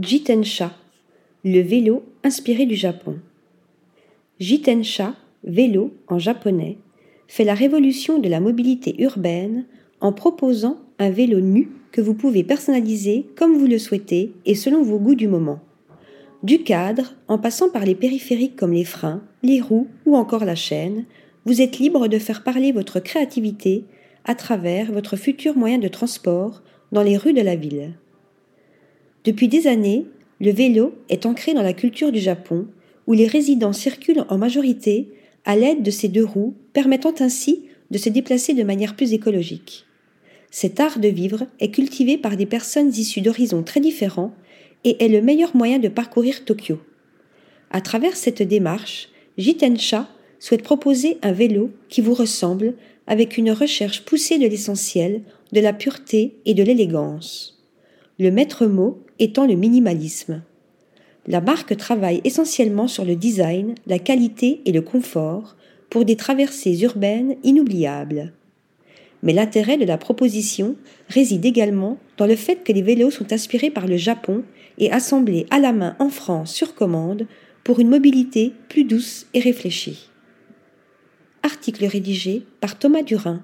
Jitensha, le vélo inspiré du Japon. Jitensha, vélo en japonais, fait la révolution de la mobilité urbaine en proposant un vélo nu que vous pouvez personnaliser comme vous le souhaitez et selon vos goûts du moment. Du cadre, en passant par les périphériques comme les freins, les roues ou encore la chaîne, vous êtes libre de faire parler votre créativité à travers votre futur moyen de transport dans les rues de la ville. Depuis des années, le vélo est ancré dans la culture du Japon, où les résidents circulent en majorité à l'aide de ces deux roues, permettant ainsi de se déplacer de manière plus écologique. Cet art de vivre est cultivé par des personnes issues d'horizons très différents et est le meilleur moyen de parcourir Tokyo. À travers cette démarche, Jitensha souhaite proposer un vélo qui vous ressemble avec une recherche poussée de l'essentiel, de la pureté et de l'élégance le maître mot étant le minimalisme. La marque travaille essentiellement sur le design, la qualité et le confort pour des traversées urbaines inoubliables. Mais l'intérêt de la proposition réside également dans le fait que les vélos sont inspirés par le Japon et assemblés à la main en France sur commande pour une mobilité plus douce et réfléchie. Article rédigé par Thomas Durin.